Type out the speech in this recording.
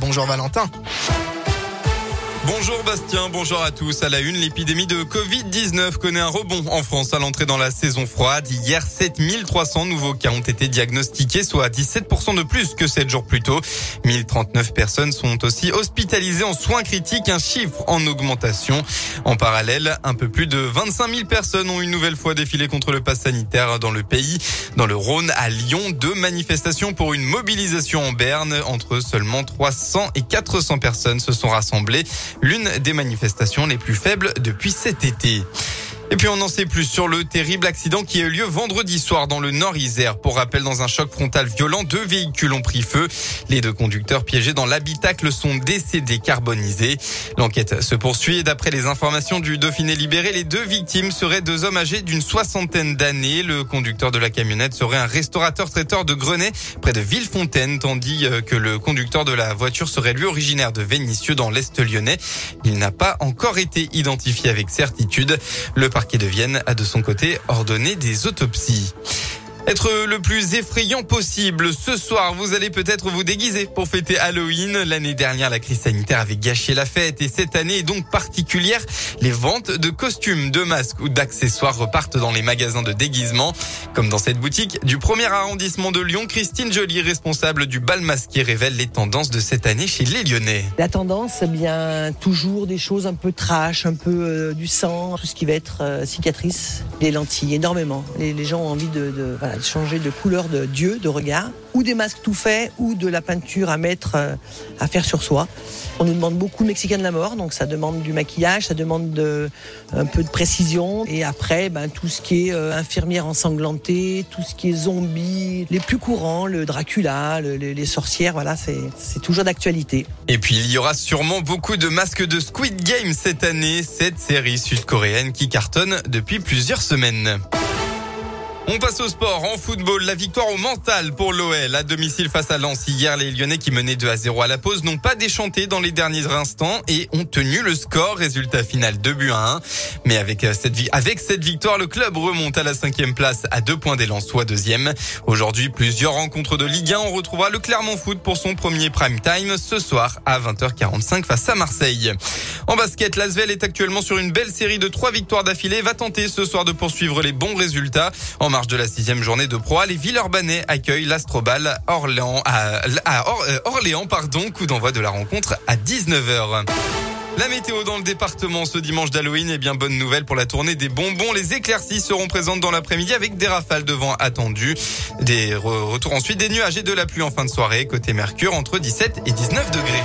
Bonjour Valentin. Bonjour Bastien, bonjour à tous. À la une, l'épidémie de Covid-19 connaît un rebond en France à l'entrée dans la saison froide. Hier, 7300 nouveaux cas ont été diagnostiqués, soit 17% de plus que 7 jours plus tôt. 1039 personnes sont aussi hospitalisées en soins critiques, un chiffre en augmentation. En parallèle, un peu plus de 25 000 personnes ont une nouvelle fois défilé contre le pass sanitaire dans le pays. Dans le Rhône, à Lyon, deux manifestations pour une mobilisation en Berne. Entre seulement 300 et 400 personnes se sont rassemblées l'une des manifestations les plus faibles depuis cet été. Et puis on n'en sait plus sur le terrible accident qui a eu lieu vendredi soir dans le Nord-Isère. Pour rappel, dans un choc frontal violent, deux véhicules ont pris feu. Les deux conducteurs piégés dans l'habitacle sont décédés carbonisés. L'enquête se poursuit et d'après les informations du Dauphiné libéré, les deux victimes seraient deux hommes âgés d'une soixantaine d'années. Le conducteur de la camionnette serait un restaurateur traiteur de Grenay près de Villefontaine, tandis euh, que le conducteur de la voiture serait lui originaire de Vénissieux dans l'Est lyonnais. Il n'a pas encore été identifié avec certitude. Parquet de Vienne a de son côté ordonné des autopsies. Être le plus effrayant possible. Ce soir, vous allez peut-être vous déguiser pour fêter Halloween. L'année dernière, la crise sanitaire avait gâché la fête et cette année est donc particulière. Les ventes de costumes, de masques ou d'accessoires repartent dans les magasins de déguisement. Comme dans cette boutique du premier arrondissement de Lyon, Christine Joly, responsable du bal masqué, révèle les tendances de cette année chez les Lyonnais. La tendance, eh bien, toujours des choses un peu trash, un peu euh, du sang, tout ce qui va être euh, cicatrice, les lentilles, énormément. Les, les gens ont envie de, de de changer de couleur de Dieu, de regard, ou des masques tout faits, ou de la peinture à mettre, euh, à faire sur soi. On nous demande beaucoup Mexicain de la mort, donc ça demande du maquillage, ça demande de, un peu de précision. Et après, ben, tout ce qui est euh, infirmière ensanglantée, tout ce qui est zombie, les plus courants, le Dracula, le- les, sorcières, voilà, c'est toujours d'actualité. Et puis il y aura sûrement beaucoup de masques de Squid Game cette année, cette série sud-coréenne qui cartonne depuis plusieurs semaines. On passe au sport. En football, la victoire au mental pour l'OL à domicile face à Lens. Hier, les Lyonnais qui menaient 2 à 0 à la pause n'ont pas déchanté dans les derniers instants et ont tenu le score. Résultat final 2 buts à 1. Mais avec euh, avec cette victoire, le club remonte à la cinquième place à deux points des Lensois deuxième. Aujourd'hui, plusieurs rencontres de Ligue 1. On retrouvera le Clermont Foot pour son premier prime time ce soir à 20h45 face à Marseille. En basket, l'Asvel est actuellement sur une belle série de trois victoires d'affilée. Va tenter ce soir de poursuivre les bons résultats. Marge de la sixième journée de Pro A, les Villeurbanais accueillent l'Astrobal Orléans à, euh, Orléans, pardon. Coup d'envoi de la rencontre à 19h. La météo dans le département ce dimanche d'Halloween, eh bien bonne nouvelle pour la tournée des bonbons. Les éclaircies seront présentes dans l'après-midi avec des rafales de vent attendues. Des re- retours ensuite des nuages et de la pluie en fin de soirée. Côté Mercure entre 17 et 19 degrés.